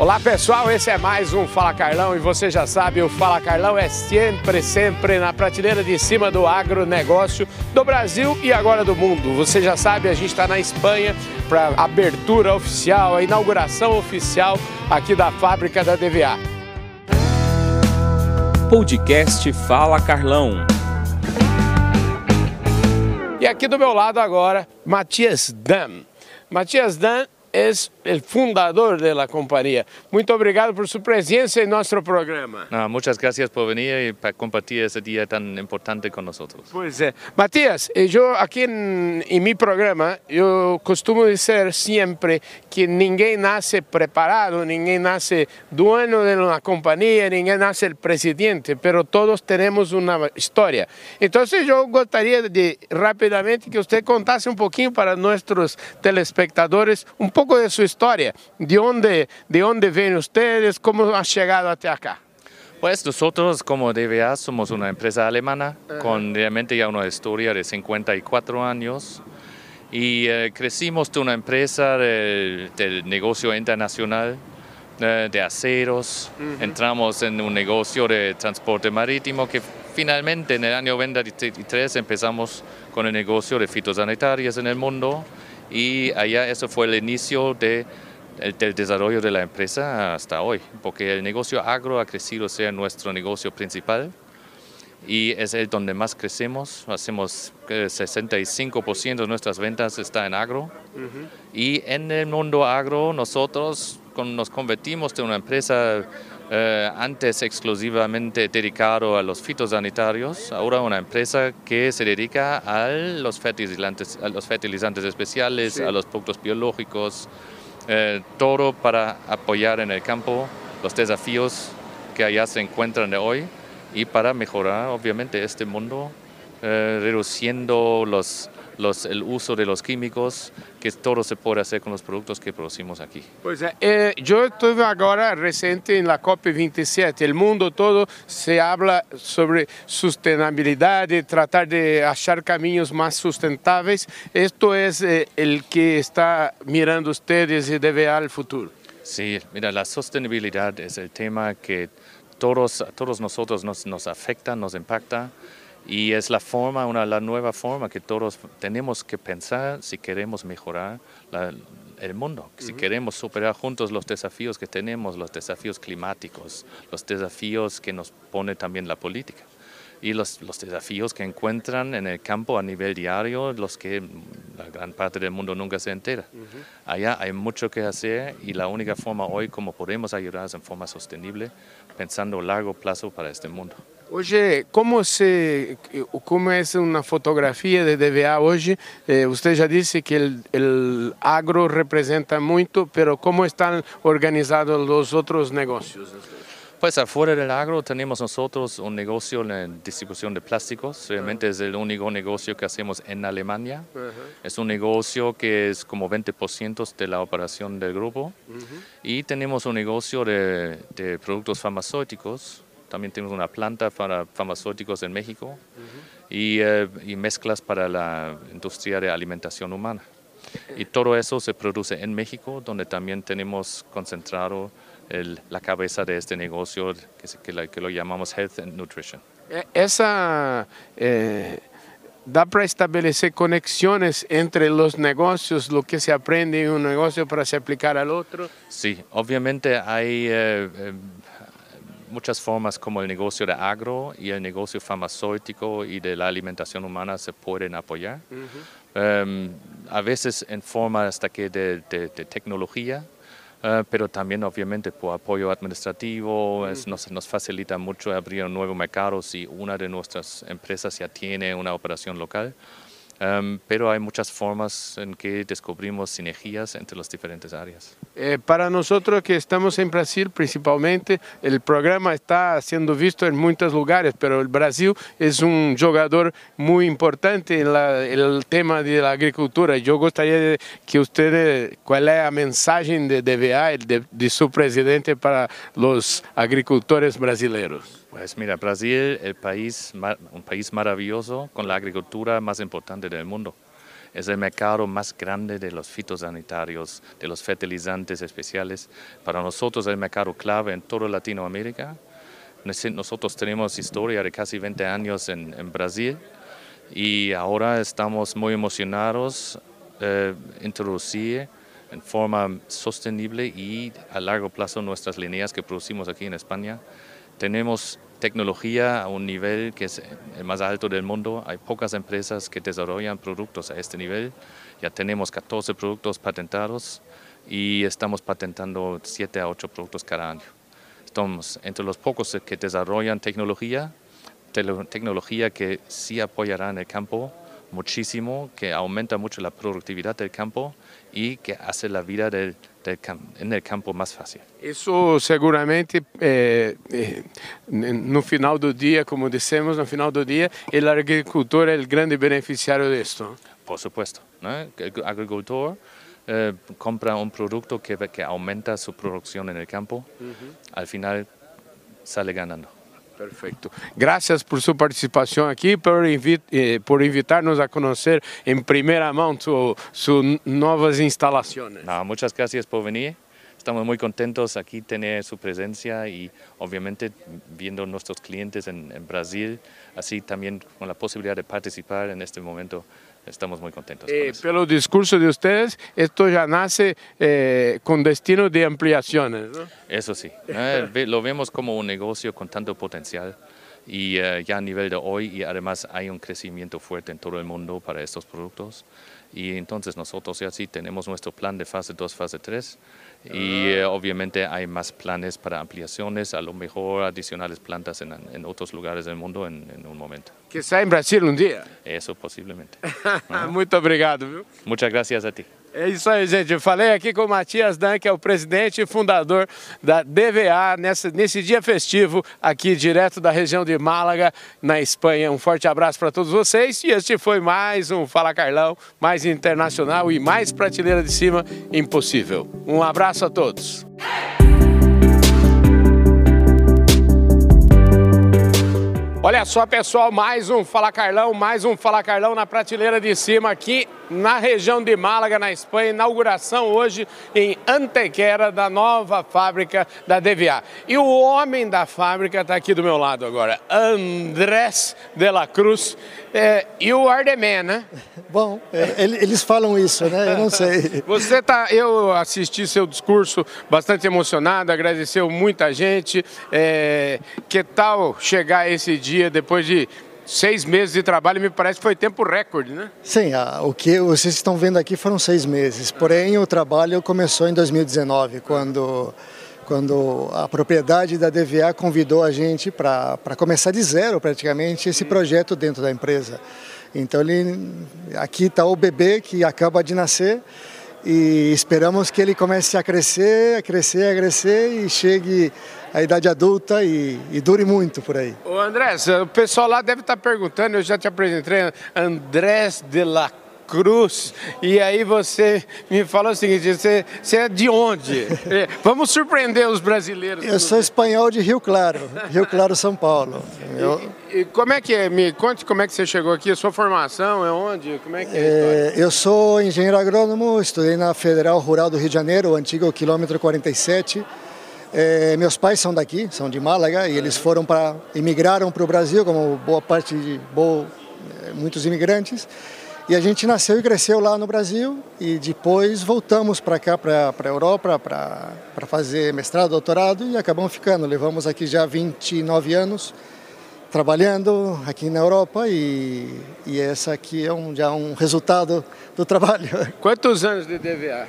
Olá pessoal, esse é mais um Fala Carlão e você já sabe, o Fala Carlão é sempre, sempre na prateleira de cima do agronegócio do Brasil e agora do mundo. Você já sabe, a gente está na Espanha para abertura oficial, a inauguração oficial aqui da fábrica da DVA. Podcast Fala Carlão. E aqui do meu lado agora, Matias Dam. Matias Dam é o fundador da companhia. Muito obrigado por sua presença em nosso programa. No, muchas gracias por venir e para compartir esse dia tão importante com nós. Pois é. Matias, eu aqui em, em meu programa, eu costumo dizer sempre que ninguém nasce preparado, ninguém nasce dono de uma companhia, ninguém nasce presidente, pero todos temos uma história. Então eu gostaria de rapidamente que você contasse um pouquinho para nossos telespectadores um pouco de sua história, de onde, de vêm ustedes, como han chegado até acá. Pues nosotros como DVA somos una empresa alemana uh -huh. con realmente ya una historia de 54 años y eh, crecimos de una empresa del de negocio internacional eh, de aceros, uh -huh. entramos en un negocio de transporte marítimo que finalmente en el año 23 empezamos con el negocio de fitosanitarias en el mundo y allá eso fue el inicio de, el, del desarrollo de la empresa hasta hoy, porque el negocio agro ha crecido ser nuestro negocio principal y es el donde más crecemos. Hacemos 65% de nuestras ventas está en agro. Uh -huh. Y en el mundo agro nosotros nos convertimos de una empresa eh, antes exclusivamente dedicado a los fitosanitarios, ahora una empresa que se dedica a los fertilizantes, a los fertilizantes especiales, sí. a los productos biológicos, eh, todo para apoyar en el campo los desafíos que allá se encuentran de hoy y para mejorar obviamente este mundo, eh, reduciendo los, los, el uso de los químicos, que todo se puede hacer con los productos que producimos aquí. É, eh, eu estou agora recente na COP27, o mundo todo se habla sobre sustentabilidade, tratar de achar caminhos mais sustentáveis. Esto é eh, o que está mirando ustedes e deve ao futuro. Sí, mira, a sustentabilidade é o tema que todos, todos nosotros nos, nos afecta, nos impacta. Y es la forma, una, la nueva forma que todos tenemos que pensar si queremos mejorar la, el mundo, uh -huh. si queremos superar juntos los desafíos que tenemos, los desafíos climáticos, los desafíos que nos pone también la política y los, los, desafíos que encuentran en el campo a nivel diario, los que la gran parte del mundo nunca se entera. Uh -huh. Allá hay mucho que hacer y la única forma hoy como podemos ayudar es en forma sostenible, pensando a largo plazo para este mundo. Hoje, como, se, como é uma fotografia de DVA hoje? Eh, você já disse que o agro representa muito, mas como estão organizados os outros negócios? Pues afuera del agro tenemos nosotros un negocio en distribución de plásticos. Realmente es el único negocio que hacemos en Alemania. Uh -huh. Es un negocio que es como 20% de la operación del grupo. Uh -huh. Y tenemos un negocio de, de productos farmacéuticos. También tenemos una planta para farmacéuticos en México y, eh, y mezclas para la industria de alimentación humana. Y todo eso se produce en México, donde también tenemos concentrado el, la cabeza de este negocio que, que, la, que, lo llamamos Health and Nutrition. Esa, eh, ¿Da para establecer conexiones entre los negocios, lo que se aprende en un negocio para se aplicar al otro? Sí, obviamente hay... Eh, eh, muchas formas como el negocio de agro y el negocio farmacéutico y de la alimentación humana se pueden apoyar. Uh -huh. um, a veces en forma hasta que de, de, de tecnología, uh, pero también obviamente por apoyo administrativo. Uh -huh. es, nos, nos, facilita mucho abrir un nuevo mercado si una de nuestras empresas ya tiene una operación local. Um, pero hay muchas formas en que descubrimos sinergias entre las diferentes áreas. Eh, para nosotros que estamos en Brasil principalmente, el programa está siendo visto en muchos lugares, pero el Brasil es un jugador muy importante en el tema de la agricultura. Yo gustaría que usted, cuál es la mensaje de DVA, de, de su presidente para los agricultores brasileños. Pues mira, Brasil, el país, un país maravilloso con la agricultura más importante del mundo. es el mercado más grande de los fitosanitarios, de los fertilizantes especiales. Para nosotros el mercado clave en toda Latinoamérica. Nosotros tenemos historia de casi 20 años en, en Brasil y ahora estamos muy emocionados eh, introducir en forma sostenible y a largo plazo nuestras líneas que producimos aquí en España. Tenemos tecnología a un nivel que es el más alto del mundo. Hay pocas empresas que desarrollan productos a este nivel. Ya tenemos 14 productos patentados y estamos patentando 7 a 8 productos cada año. Estamos entre los pocos que desarrollan tecnología, tecnología que sí apoyará en el campo muchísimo, que aumenta mucho la productividad del campo y que hace la vida del, del en el campo más fácil. Isso seguramente é, é, no final do dia, como dissemos, no final do dia, o agricultor é o grande beneficiário disso. Por supuesto, ¿no? el agricultor eh, compra un producto que, que aumenta su producción en el campo, uh -huh. al final sale ganando. Perfeito. Graças por sua participação aqui, por, invi eh, por invitar-nos a conhecer em primeira mão suas novas instalações. No, muchas gracias por venir. Estamos muy contentos aquí tener su presencia y obviamente viendo nuestros clientes en, en Brasil, así también con la posibilidad de participar en este momento estamos muy contentos. Eh, pelo discurso de ustedes, esto ya nace eh, con destino de ampliaciones. ¿no? Eso sí, eh, lo vemos como un negocio con tanto potencial y ya a nivel de hoy y además hay un crecimiento fuerte en todo el mundo para estos productos y entonces nosotros ya sí tenemos nuestro plan de fase 2, fase 3 y uh, obviamente hay más planes para ampliaciones, a lo mejor adicionales plantas en, en otros lugares del mundo en, en, un momento. Que sea en Brasil un día. Eso posiblemente. Obrigado. Viu? Muchas gracias a ti. É isso aí, gente. Eu falei aqui com o Matias Dan, que é o presidente e fundador da DVA, nesse dia festivo, aqui direto da região de Málaga, na Espanha. Um forte abraço para todos vocês. E este foi mais um Fala Carlão, mais internacional e mais prateleira de cima impossível. Um abraço a todos. Olha só, pessoal, mais um Fala Carlão, mais um Fala Carlão na prateleira de cima aqui na região de Málaga, na Espanha. Inauguração hoje em Antequera da nova fábrica da DVA. E o homem da fábrica está aqui do meu lado agora, Andrés de la Cruz. É, e o Ardeman, né? Bom, é, eles falam isso, né? Eu não sei. Você tá, eu assisti seu discurso bastante emocionado, agradeceu muita gente. É, que tal chegar esse dia depois de seis meses de trabalho? Me parece que foi tempo recorde, né? Sim, a, o que vocês estão vendo aqui foram seis meses. Porém, o trabalho começou em 2019, quando quando a propriedade da DVA convidou a gente para começar de zero praticamente esse projeto dentro da empresa. Então ele, aqui está o bebê que acaba de nascer e esperamos que ele comece a crescer, a crescer, a crescer e chegue à idade adulta e, e dure muito por aí. O Andrés, o pessoal lá deve estar tá perguntando, eu já te apresentei, Andrés de la Cruz. E aí você me fala o seguinte: você, você é de onde? É, vamos surpreender os brasileiros. Eu sou espanhol de Rio Claro, Rio Claro, São Paulo. Eu... E, e, como é que é? Me conte como é que você chegou aqui, a sua formação é onde? Como é que é? é eu sou engenheiro agrônomo, estudei na Federal Rural do Rio de Janeiro, o antigo quilômetro 47. É, meus pais são daqui, são de Málaga, e eles foram para imigraram para o Brasil, como boa parte de boa, é, muitos imigrantes. E a gente nasceu e cresceu lá no Brasil e depois voltamos para cá, para a Europa, para fazer mestrado, doutorado e acabamos ficando. Levamos aqui já 29 anos trabalhando aqui na Europa e, e essa aqui é um, já um resultado do trabalho. Quantos anos de DVA?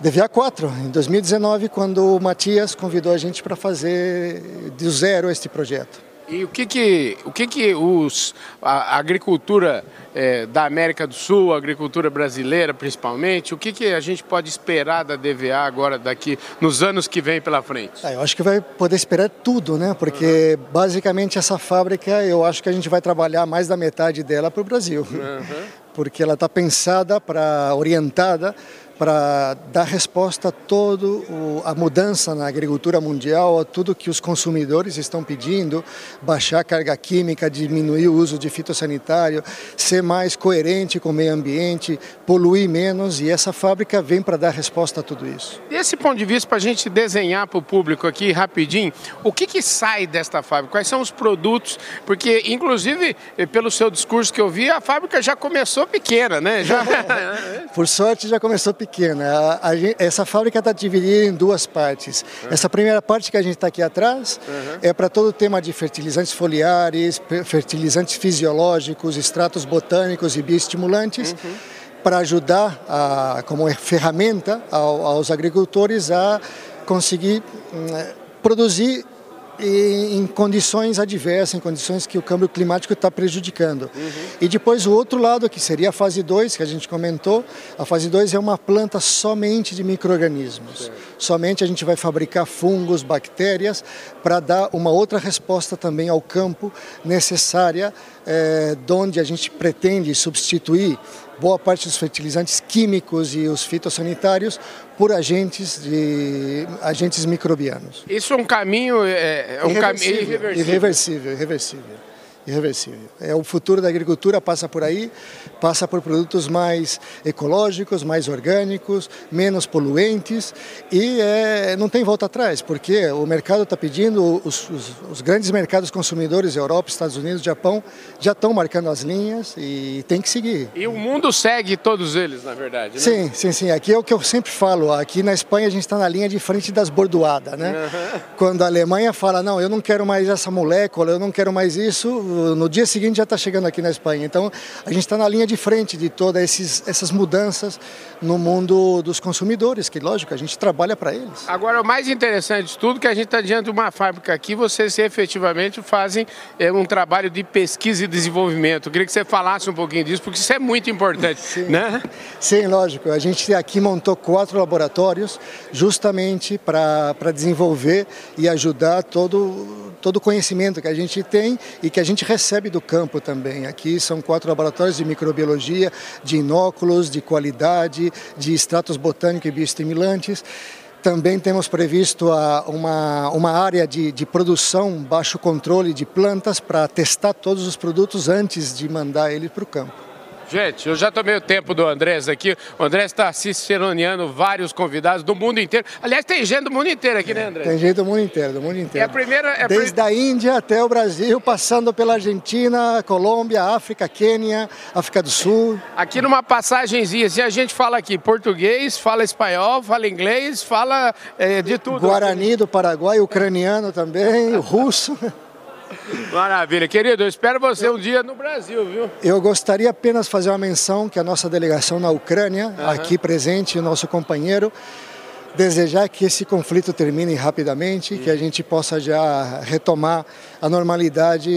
DVA 4, em 2019, quando o Matias convidou a gente para fazer do zero este projeto. E o que que, o que, que os, a agricultura é, da América do Sul, a agricultura brasileira principalmente, o que, que a gente pode esperar da DVA agora, daqui, nos anos que vem pela frente? É, eu acho que vai poder esperar tudo, né? Porque uhum. basicamente essa fábrica, eu acho que a gente vai trabalhar mais da metade dela para o Brasil. Uhum. Porque ela está pensada para, orientada para dar resposta a toda a mudança na agricultura mundial, a tudo que os consumidores estão pedindo, baixar a carga química, diminuir o uso de fitossanitário, ser mais coerente com o meio ambiente, poluir menos e essa fábrica vem para dar resposta a tudo isso. Desse ponto de vista, para a gente desenhar para o público aqui rapidinho, o que, que sai desta fábrica? Quais são os produtos? Porque, inclusive, pelo seu discurso que eu vi, a fábrica já começou pequena, né? Já... Por sorte, já começou pequena pequena. A, a, essa fábrica está dividida em duas partes. Uhum. Essa primeira parte que a gente está aqui atrás uhum. é para todo o tema de fertilizantes foliares, fertilizantes fisiológicos, extratos botânicos e bioestimulantes. Uhum. Para ajudar, a, como ferramenta, ao, aos agricultores a conseguir hum, produzir em condições adversas, em condições que o câmbio climático está prejudicando. Uhum. E depois o outro lado, que seria a fase 2, que a gente comentou, a fase 2 é uma planta somente de micro-organismos. Somente a gente vai fabricar fungos, bactérias, para dar uma outra resposta também ao campo necessária, é, onde a gente pretende substituir boa parte dos fertilizantes químicos e os fitossanitários por agentes de agentes microbianos. Isso é um caminho é, é um irreversível, caminho irreversível. irreversível, irreversível irreversível. É o futuro da agricultura passa por aí, passa por produtos mais ecológicos, mais orgânicos, menos poluentes e é, não tem volta atrás, porque o mercado está pedindo, os, os, os, grandes mercados consumidores, Europa, Estados Unidos, Japão, já estão marcando as linhas e tem que seguir. E o mundo segue todos eles, na verdade. Né? Sim, sim, sim. Aqui é o que eu sempre falo. Aqui na Espanha a gente está na linha de frente das bordoadas, né? Uhum. Quando a Alemanha fala não, eu não quero mais essa molécula, eu não quero mais isso no dia seguinte já está chegando aqui na Espanha. Então a gente está na linha de frente de todas esses, essas mudanças no mundo dos consumidores, que lógico, a gente trabalha para eles. Agora, o mais interessante de tudo é que a gente está diante de uma fábrica aqui, vocês efetivamente fazem é, um trabalho de pesquisa e desenvolvimento. Eu queria que você falasse um pouquinho disso, porque isso é muito importante. Sim, né? Sim lógico. A gente aqui montou quatro laboratórios justamente para desenvolver e ajudar todo todo o conhecimento que a gente tem e que a gente recebe do campo também. Aqui são quatro laboratórios de microbiologia, de inóculos, de qualidade, de extratos botânicos e bioestimulantes. Também temos previsto uma, uma área de, de produção, baixo controle de plantas para testar todos os produtos antes de mandar eles para o campo. Gente, eu já tomei o tempo do Andrés aqui. O Andrés está ciceroneando vários convidados do mundo inteiro. Aliás, tem gente do mundo inteiro aqui, né, Andrés? Tem gente do mundo inteiro, do mundo inteiro. É a primeira, é Desde a Índia até o Brasil, passando pela Argentina, Colômbia, África, Quênia, África do Sul. Aqui numa passagenzinha, se a gente fala aqui português, fala espanhol, fala inglês, fala é, de tudo. Guarani do Paraguai, ucraniano também, russo. Maravilha. Querido, eu espero você um dia no Brasil, viu? Eu gostaria apenas de fazer uma menção que a nossa delegação na Ucrânia, uhum. aqui presente, o nosso companheiro, desejar que esse conflito termine rapidamente, uhum. que a gente possa já retomar a normalidade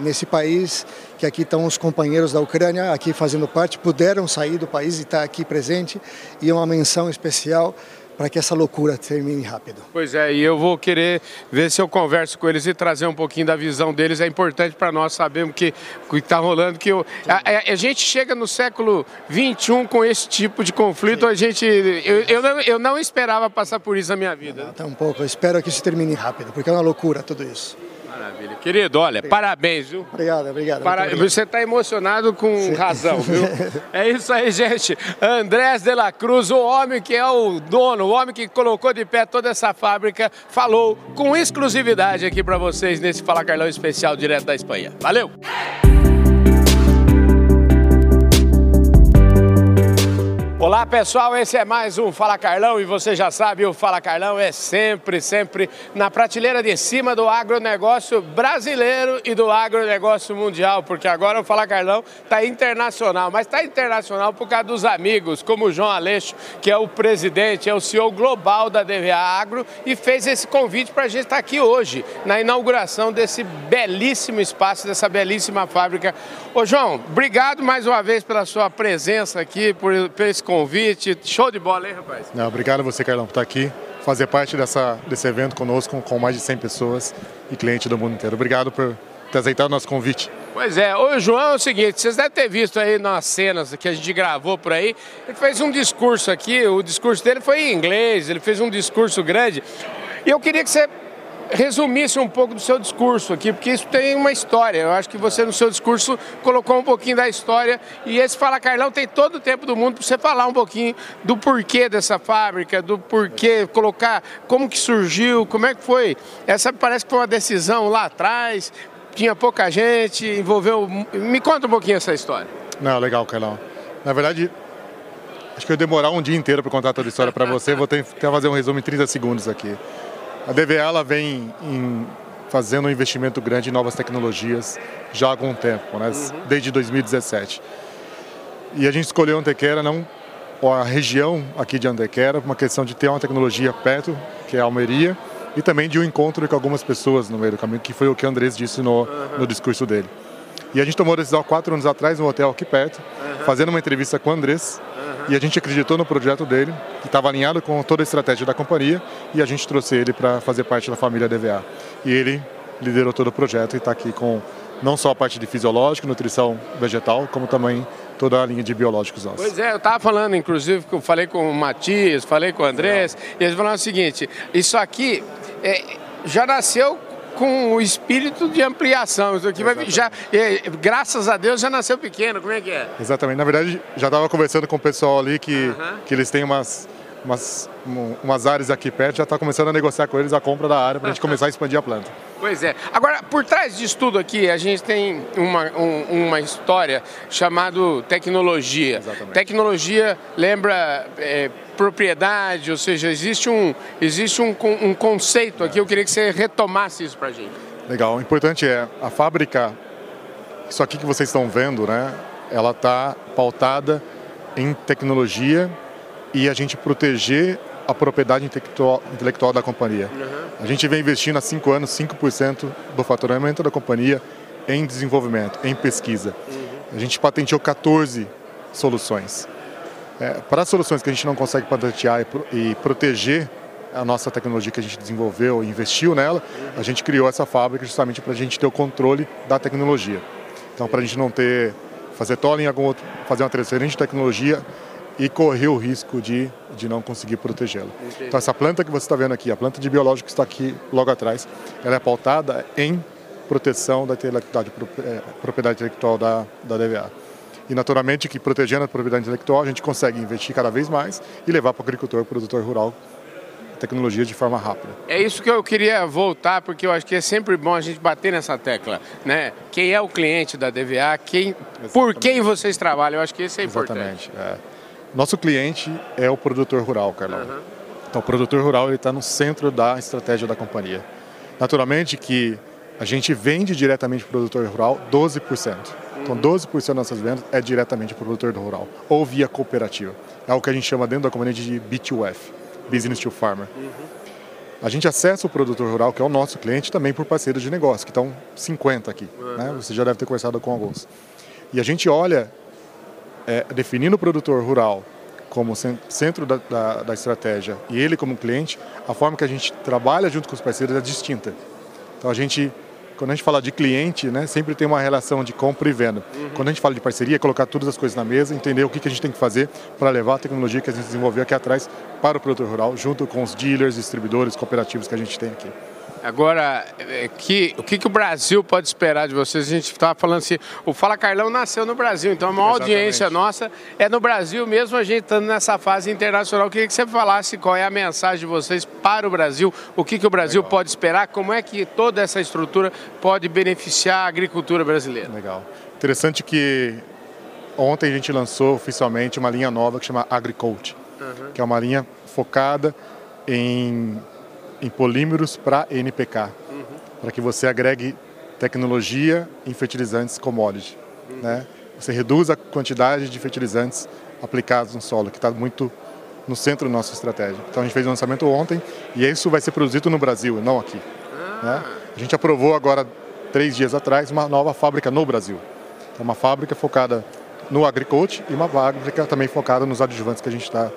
nesse país, que aqui estão os companheiros da Ucrânia, aqui fazendo parte, puderam sair do país e estar tá aqui presente, e uma menção especial para que essa loucura termine rápido. Pois é, e eu vou querer ver se eu converso com eles e trazer um pouquinho da visão deles. É importante para nós sabermos que o que está rolando, que eu, a, a, gente chega no século 21 com esse tipo de conflito. Sim. A gente, eu, eu, não, eu não esperava passar por isso na minha vida. Não, tá um pouco. Eu espero que isso termine rápido, porque é uma loucura tudo isso. Maravilha. Querido, olha, obrigado. parabéns, viu? Obrigado, obrigado. Para... Você está emocionado com Sim. razão, viu? é isso aí, gente. Andrés de la Cruz, o homem que é o dono, o homem que colocou de pé toda essa fábrica, falou com exclusividade aqui para vocês nesse Fala Carlão especial direto da Espanha. Valeu! Olá pessoal, esse é mais um Fala Carlão e você já sabe, o Fala Carlão é sempre, sempre na prateleira de cima do agronegócio brasileiro e do agronegócio mundial, porque agora o Fala Carlão está internacional, mas está internacional por causa dos amigos, como o João Aleixo, que é o presidente, é o CEO global da DVA Agro e fez esse convite para a gente estar tá aqui hoje, na inauguração desse belíssimo espaço, dessa belíssima fábrica. Ô João, obrigado mais uma vez pela sua presença aqui, por, por esse convite. Show de bola, hein, rapaz? Não, obrigado a você, Carlão, por estar aqui, fazer parte dessa, desse evento conosco, com mais de 100 pessoas e clientes do mundo inteiro. Obrigado por ter aceitado o nosso convite. Pois é, o João é o seguinte, vocês devem ter visto aí nas cenas que a gente gravou por aí, ele fez um discurso aqui, o discurso dele foi em inglês, ele fez um discurso grande, e eu queria que você resumisse um pouco do seu discurso aqui, porque isso tem uma história. Eu acho que você no seu discurso colocou um pouquinho da história e esse Fala Carlão tem todo o tempo do mundo para você falar um pouquinho do porquê dessa fábrica, do porquê colocar, como que surgiu, como é que foi. Essa parece que foi uma decisão lá atrás, tinha pouca gente, envolveu. Me conta um pouquinho essa história. Não, legal, Carlão. Na verdade, acho que eu demorar um dia inteiro para contar toda a história para você, vou tentar fazer um resumo em 30 segundos aqui. A DVA ela vem em, fazendo um investimento grande em novas tecnologias já há algum tempo, né? Uhum. desde 2017. E a gente escolheu Antequera não a região aqui de Antequera, uma questão de ter uma tecnologia perto, que é a Almeria, e também de um encontro com algumas pessoas no meio do caminho, que foi o que o Andrés disse no, uhum. no discurso dele. E a gente tomou a decisão quatro anos atrás no hotel aqui perto, uhum. fazendo uma entrevista com o Andrés, e a gente acreditou no projeto dele, que estava alinhado com toda a estratégia da companhia, e a gente trouxe ele para fazer parte da família DVA. E ele liderou todo o projeto e está aqui com não só a parte de fisiológico, nutrição vegetal, como também toda a linha de biológicos nossos. Pois é, eu estava falando, inclusive, que eu falei com o Matias, falei com o Andrés, e eles falaram o seguinte, isso aqui é, já nasceu com o espírito de ampliação. Isso aqui vai, já, é, graças a Deus já nasceu pequeno, como é que é? Exatamente. Na verdade, já estava conversando com o pessoal ali que, uh -huh. que eles têm umas, umas, umas áreas aqui perto, já está começando a negociar com eles a compra da área para a gente começar a expandir a planta. Pois é. Agora, por trás disso tudo aqui, a gente tem uma, um, uma história chamada tecnologia. Exatamente. Tecnologia lembra é, propriedade, ou seja, existe um, existe um, um conceito aqui. Eu queria que você retomasse isso para a gente. Legal. O importante é a fábrica, isso aqui que vocês estão vendo, né? Ela está pautada em tecnologia e a gente proteger a propriedade intelectual, intelectual da companhia. Uhum. A gente vem investindo há cinco anos 5% do faturamento da companhia em desenvolvimento, em pesquisa. Uhum. A gente patenteou 14 soluções. É, para as soluções que a gente não consegue patentear e, e, proteger a nossa tecnologia que a gente desenvolveu e investiu nela, uhum. a gente criou essa fábrica justamente para a gente ter o controle da tecnologia. Então, para a gente não ter, fazer tolling, algum outro, fazer uma transferência de tecnologia e correr o risco de, de não conseguir protegê-la. Então essa planta que você está vendo aqui, a planta de biológico que está aqui logo atrás, ela é pautada em proteção da intelectualidade, é, propriedade intelectual da, da DVA. E naturalmente que protegendo a propriedade intelectual a gente consegue investir cada vez mais e levar para o agricultor, produtor rural tecnologia de forma rápida. É isso que eu queria voltar, porque eu acho que é sempre bom a gente bater nessa tecla, né? Quem é o cliente da DVA, quem, por quem vocês trabalham, eu acho que isso é importante. Exatamente. É. Nosso cliente é o produtor rural, Carlão. Uhum. Então, o produtor rural está no centro da estratégia da companhia. Naturalmente que a gente vende diretamente para o produtor rural 12%. Então, 12% das nossas vendas é diretamente para o produtor rural, ou via cooperativa. É o que a gente chama dentro da companhia de B2F, Business to Farmer. Uhum. A gente acessa o produtor rural, que é o nosso cliente, também por parceiros de negócio, que estão 50 aqui. Uhum. Né? Você já deve ter conversado com alguns. E a gente olha é, definindo o produtor rural como centro da, da, da, estratégia e ele como cliente, a forma que a gente trabalha junto com os parceiros é distinta. Então a gente, quando a gente fala de cliente, né, sempre tem uma relação de compra e venda. Uhum. Quando a gente fala de parceria, é colocar todas as coisas na mesa, entender o que, que a gente tem que fazer para levar a tecnologia que a gente desenvolveu aqui atrás para o produtor rural, junto com os dealers, distribuidores, cooperativos que a gente tem aqui. Agora, é, que, o que, que o Brasil pode esperar de vocês? A gente estava falando assim, o Fala Carlão nasceu no Brasil, então a maior Exatamente. audiência nossa é no Brasil, mesmo a gente estando nessa fase internacional. Eu queria que você falasse qual é a mensagem de vocês para o Brasil, o que, que o Brasil Legal. pode esperar, como é que toda essa estrutura pode beneficiar a agricultura brasileira. Legal. Interessante que ontem a gente lançou oficialmente uma linha nova que chama AgriCoach, uhum. que é uma linha focada em em polímeros para NPK, uhum. para que você agregue tecnologia em fertilizantes commodity. Uhum. Né? Você reduz a quantidade de fertilizantes aplicados no solo, que está muito no centro da nossa estratégia. Então a gente fez o um lançamento ontem e isso vai ser produzido no Brasil, não aqui. Ah. Né? A gente aprovou agora, três dias atrás, uma nova fábrica no Brasil. Então, uma fábrica focada no agriculture e uma fábrica também focada nos adjuvantes que a gente está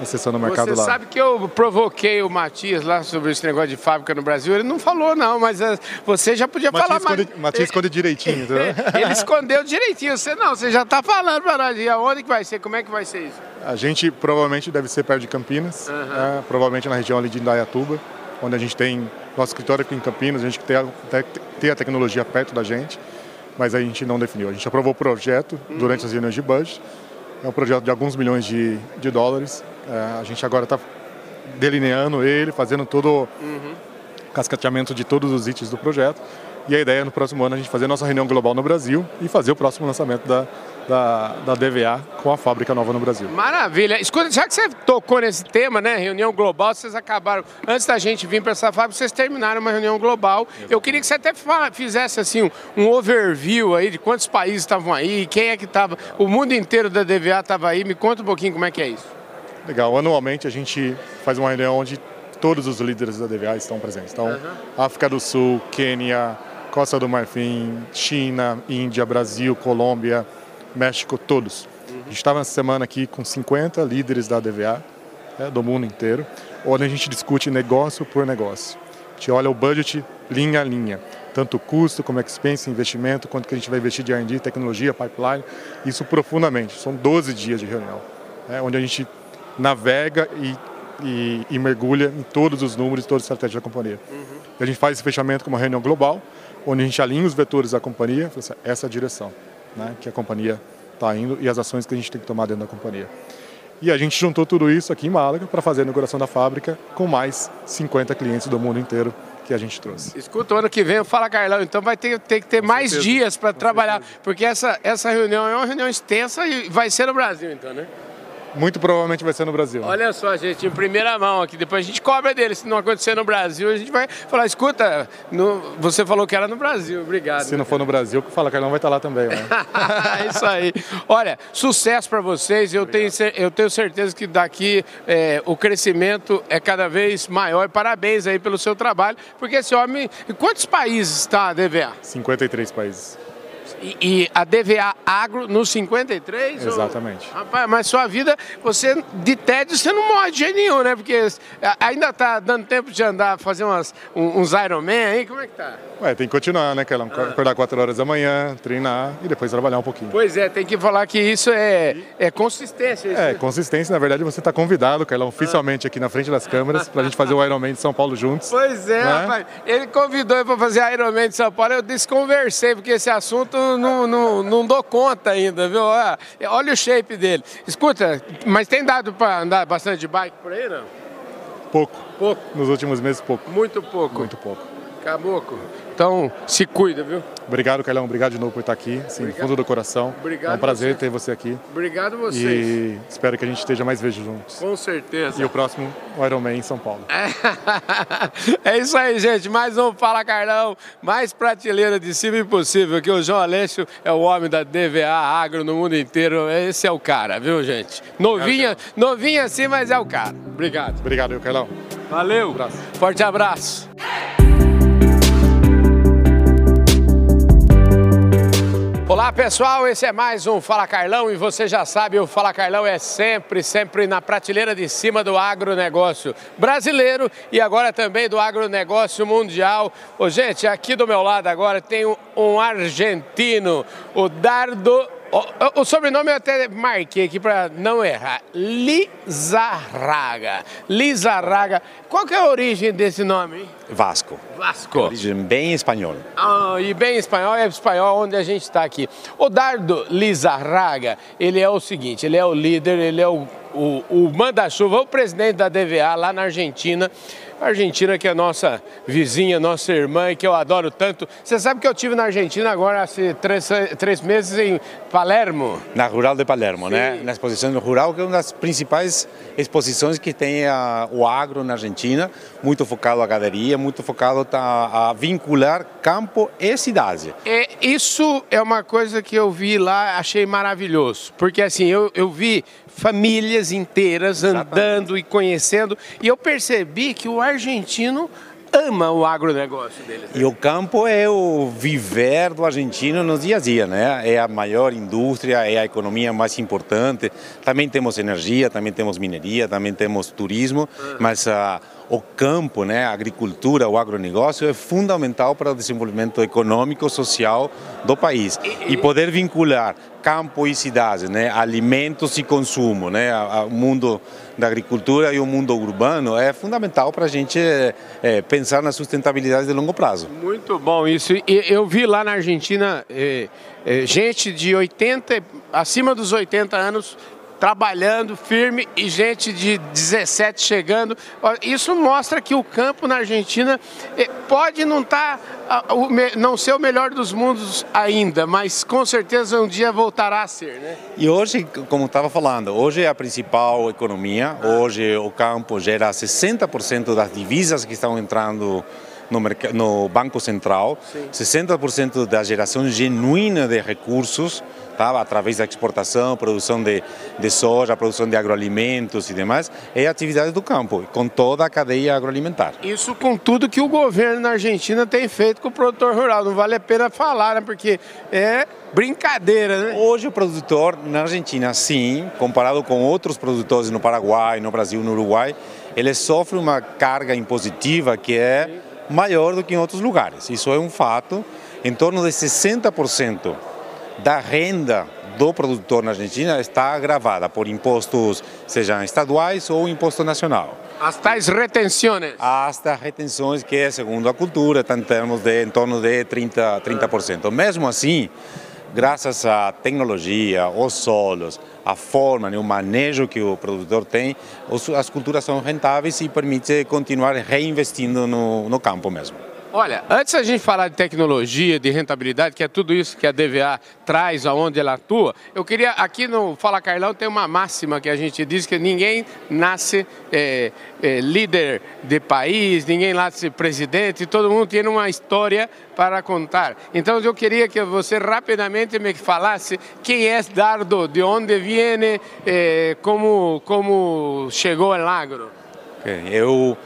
acessando o mercado Você lá. sabe que eu provoquei o Matias lá sobre esse negócio de fábrica no Brasil. Ele não falou, não, mas eh, você já podia Matias falar esconde, mais. Matias esconde direitinho, entendeu? Ele escondeu direitinho. Você não, você já está falando para nós. E aonde que vai ser? Como é que vai ser isso? A gente provavelmente deve ser perto de Campinas, né? provavelmente na região ali de Indaiatuba, onde a gente tem nosso escritório aqui em Campinas, a gente tem a, tem a tecnologia perto da gente, mas a gente não definiu. A gente aprovou o projeto durante as reuniões de budget, é um projeto de alguns milhões de, de dólares. É, a gente agora está delineando ele, fazendo todo o cascateamento de todos os itens do projeto. E a ideia é no próximo ano a gente fazer a nossa reunião global no Brasil e fazer o próximo lançamento da, da, da DVA com a fábrica nova no Brasil. Maravilha. Escuta, já que você tocou nesse tema, né, reunião global, vocês acabaram, antes da gente vir para essa fábrica, vocês terminaram uma reunião global. Eu queria que você até fizesse assim um overview aí de quantos países estavam aí, quem é que estava, o mundo inteiro da DVA estava aí. Me conta um pouquinho como é que é isso. Legal. Anualmente a gente faz uma reunião onde todos os líderes da DVA estão presentes. Então, África do Sul, Quênia, Costa do Marfim, China, Índia, Brasil, Colômbia, México, todos. A gente estava essa semana aqui com 50 líderes da DVA, né, do mundo inteiro, onde a gente discute negócio por negócio. A gente olha o budget linha a linha, tanto custo como expense, investimento, quanto que a gente vai investir de R&D, tecnologia, pipeline, isso profundamente. São 12 dias de reunião, né, onde a gente navega e, e- e mergulha em todos os números, toda a estratégia da companhia. E a gente faz esse fechamento com uma reunião global, onde a gente alinha os vetores da companhia, fala assim, essa é a direção né, que a companhia está indo e as ações que a gente tem que tomar dentro da companhia. E a gente juntou tudo isso aqui em Málaga para fazer a inauguração da fábrica com mais 50 clientes do mundo inteiro que a gente trouxe. Escuta, o ano que vem eu falo, Carlão, então vai ter, ter que ter mais certeza. dias para trabalhar, porque essa, essa reunião é uma reunião extensa e vai ser no Brasil, então, né? Muito provavelmente vai ser no Brasil. Olha só, gente, em primeira mão aqui, depois a gente cobra dele. Se não acontecer no Brasil, a gente vai falar, escuta, no- você falou que era no Brasil, obrigado. Se não for no Brasil, que fala Carlão vai estar lá também. Né? É Isso aí. Olha, sucesso para vocês. Eu tenho, eu tenho certeza que daqui é, o crescimento é cada vez maior. Parabéns aí pelo seu trabalho, porque esse homem. Em quantos países está a DVA? 53 países. E, e a DVA Agro nos 53? ou- Exatamente. Rapaz, mas sua vida, você de tédio você não morre de jeito nenhum, né? Porque ainda tá dando tempo de andar, fazer umas, um- uns Ironman aí, como é que tá? Ué, tem que continuar, né, Carlão? Acordar 4 horas da manhã, treinar e depois trabalhar um pouquinho. Pois é, tem que falar que isso é, é consistência. isso É, consistência, na verdade, você está convidado, Carlão, oficialmente aqui na frente das câmeras, para a gente fazer o Ironman de São Paulo juntos. Pois é, Né? rapaz. Ele convidou eu para fazer Ironman de São Paulo, eu desconversei, porque esse assunto não, não, não dou conta ainda, viu? Olha, olha o shape dele. Escuta, mas tem dado para andar bastante de bike por aí, não? Pouco. Pouco, Nos últimos meses, pouco. muito pouco. Muito pouco. Caboclo. Então, se cuida, viu? Obrigado, Carlão. Obrigado de novo por estar aqui, sim, do fundo do coração. Obrigado É um prazer você. ter você aqui. Obrigado vocês. E espero que a gente esteja mais vezes juntos. Com certeza. E o próximo, o Ironman em São Paulo. É isso aí, gente. Mais um Fala Carlão, mais prateleira de cima impossível, que o João Alessio é o homem da DVA Agro no mundo inteiro. Esse é o cara, viu, gente? Novinha, novinha assim, mas é o cara. Obrigado. Obrigado, Carlão. Valeu. abraço. Forte abraço. Olá pessoal, esse é mais um Fala Carlão e você já sabe, o Fala Carlão é sempre, sempre na prateleira de cima do agronegócio brasileiro e agora também do agronegócio mundial. Ô, gente, aqui do meu lado agora tem um, um argentino, o Dardo. O, o sobrenome eu até marquei aqui para não errar. Lizarraga. Lizarraga. Qual que é a origem desse nome? Vasco. Vasco. Origem bem espanhol. Ah, e bem espanhol, é espanhol onde a gente está aqui. O Dardo Lizarraga, ele é o seguinte, ele é o líder, ele é o, o, o manda-chuva, o presidente da DVA lá na Argentina. A Argentina que é nossa vizinha, nossa irmã e que eu adoro tanto. Você sabe que eu tive na Argentina agora há três, três meses em Palermo. Na Rural de Palermo, né? Sim. Na exposição rural, que é uma das principais exposições que tem a, o agro na Argentina, muito focado a ganaderia, muito focado tá, a vincular campo e cidade. É, isso é uma coisa que eu vi lá, achei maravilhoso. Porque assim, eu, eu vi famílias inteiras andando e conhecendo, e eu percebi que o argentino ama o agronegócio deles. E o campo é o viver do argentino no dia a dia, né? É a maior indústria, é a economia mais importante. Também temos energia, também temos mineria, também temos turismo, mas a o campo, né, a agricultura, o agronegócio é fundamental para o desenvolvimento econômico e social do país. E poder vincular campo e cidades, né, alimentos e consumo, né, o mundo da agricultura e o mundo urbano é fundamental para a gente é, é, pensar na sustentabilidade de longo prazo. Muito bom isso. E eu vi lá na Argentina é, gente de 80, acima dos 80 anos trabalhando firme e gente de 17 chegando. Isso mostra que o campo na Argentina eh, pode não estar tá, não ser o melhor dos mundos ainda, mas com certeza um dia voltará a ser, né? E hoje, como estava falando, hoje é a principal economia. Hoje o campo gera 60% das divisas que estão entrando no, no Banco Central, Sim. 60% da geração genuína de recursos tá? através da exportação, produção de, de soja, produção de agroalimentos e demais, é a atividade do campo, com toda a cadeia agroalimentar. Isso com tudo que o governo na Argentina tem feito com o produtor rural, não vale a pena falar, né? porque é brincadeira, né? Hoje o produtor na Argentina, sim, comparado com outros produtores no Paraguai, no Brasil, no Uruguai, ele sofre uma carga impositiva que é maior do que em outros lugares. Isso é um fato. Em torno de 60% da renda do produtor na Argentina está gravada por impostos, sejam estaduais ou imposto nacional. As tais retenções? As retenções que, segundo a cultura, estão em termos de em torno de 30%. 30%. Mesmo assim, graças à tecnologia, os solos, a forma, né, o manejo que o produtor tem, as culturas são rentáveis e permite continuar reinvestindo no, no campo mesmo. Olha, antes a gente falar de tecnologia, de rentabilidade, que é tudo isso que a DVA traz aonde ela atua, eu queria, aqui no Fala Carlão tem uma máxima que a gente diz que ninguém nasce é, é, líder de país, ninguém nasce presidente, todo mundo tem uma história para contar. Então eu queria que você rapidamente me falasse quem é Dardo, de onde vem, é, como, como chegou ao agro. Eu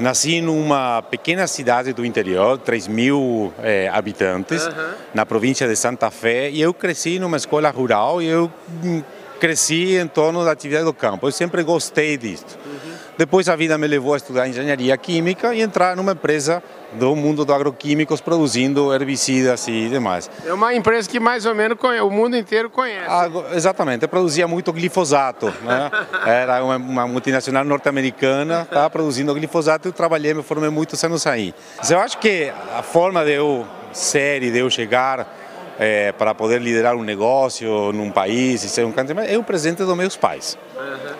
Nasci numa pequena cidade do interior, 3 mil é, habitantes, uhum. na província de Santa Fé, e eu cresci numa escola rural e eu hum, cresci em torno da atividade do campo. Eu sempre gostei disso. Uhum. Depois a vida me levou a estudar engenharia química e entrar numa empresa do mundo do agroquímicos produzindo herbicidas e demais. É uma empresa que mais ou menos conhece, o mundo inteiro conhece. Ah, exatamente, produzia muito glifosato. Né? Era uma, uma multinacional norte-americana, estava produzindo glifosato e eu trabalhei, me formei muitos anos aí. Mas eu acho que a forma de eu ser e de eu chegar é, para poder liderar um negócio num país e ser um candidato, é o presente dos meus pais.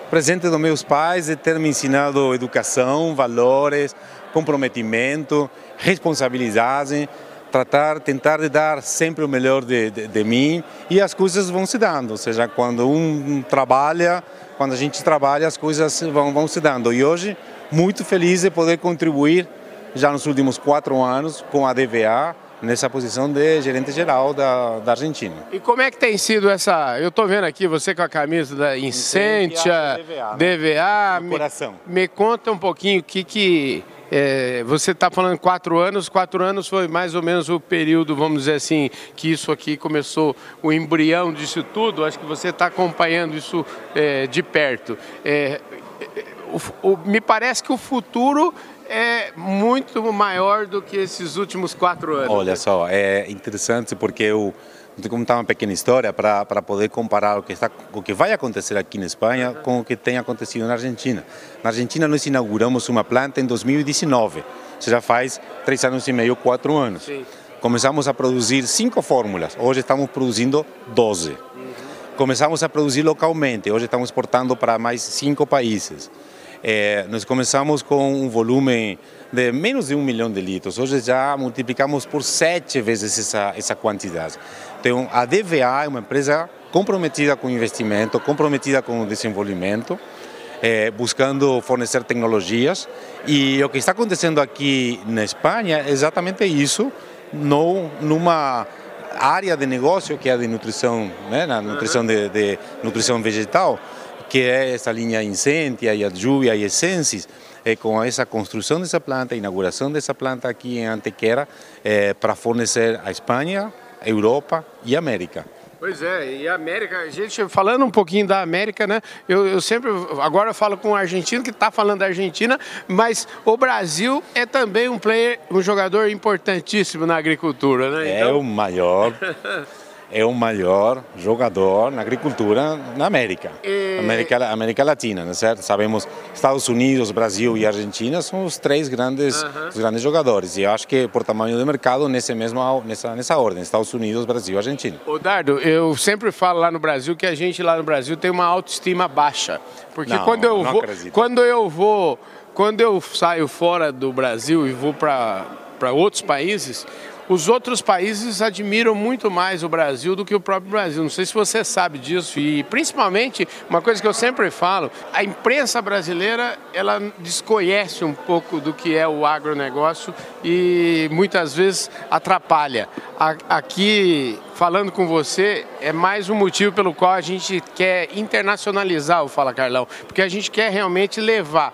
O presente dos meus pais é ter me ensinado educação, valores, comprometimento, responsabilidade, tratar, tentar de dar sempre o melhor de, de, de, mim e as coisas vão se dando, ou seja, quando um trabalha, quando a gente trabalha, as coisas vão, vão se dando. E hoje, muito feliz de poder contribuir já nos últimos quatro anos com a DVA, nessa posição de gerente geral da, da Argentina. E como é que tem sido essa... Eu estou vendo aqui você com a camisa da Incentia, DVA, né? DVA me, coração. me conta um pouquinho o que que é, você está falando quatro anos, quatro anos foi mais ou menos o período, vamos dizer assim, que isso aqui começou, o embrião disso tudo, acho que você está acompanhando isso é, de perto. É, o, o, me parece que o futuro é muito maior do que esses últimos quatro anos. Olha só, é interessante porque eu vou contar uma pequena história para poder comparar o que, está, o que vai acontecer aqui na Espanha com o que tem acontecido na Argentina. Na Argentina nós inauguramos uma planta em 2019, isso já faz três anos e meio, quatro anos. Sim. Começamos a produzir cinco fórmulas, hoje estamos produzindo 12. Uhum. Começamos a produzir localmente, hoje estamos exportando para mais cinco países. É, nós começamos com um volume de menos de um milhão de litros. Hoje já multiplicamos por sete vezes essa, essa quantidade. Então, a DVA é uma empresa comprometida com o investimento, comprometida com o desenvolvimento, é, buscando fornecer tecnologias. E o que está acontecendo aqui na Espanha é exatamente isso, no, numa área de negócio que é a de nutrição, né, na nutrição de, de nutrição vegetal, que é essa linha Incentia e Adjuvia e Essences, é com essa construção dessa planta, inauguração dessa planta aqui em Antequera, é, para fornecer a Espanha, a Europa e a América. Pois é, e a América, gente, falando um pouquinho da América, né? Eu, eu sempre, agora eu falo com um argentino que está falando da Argentina, mas o Brasil é também um player, um jogador importantíssimo na agricultura, né? É o maior. é o maior jogador na agricultura na América, E- América, América Latina, né, certo? Sabemos Estados Unidos, Brasil e Argentina são os três grandes, os grandes jogadores. E eu acho que por tamanho de mercado nesse mesmo nessa nessa ordem, Estados Unidos, Brasil, Argentina. Ô Dardo, eu sempre falo lá no Brasil que a gente lá no Brasil tem uma autoestima baixa. Porque Não, quando eu vou. acredito. Quando eu vou. Quando eu saio fora do Brasil e vou para outros países, os outros países admiram muito mais o Brasil do que o próprio Brasil. Não sei se você sabe disso. E principalmente, uma coisa que eu sempre falo, a imprensa brasileira ela desconhece um pouco do que é o agronegócio e muitas vezes atrapalha. Aqui, falando com você, é mais um motivo pelo qual a gente quer internacionalizar o Fala Carlão, porque a gente quer realmente levar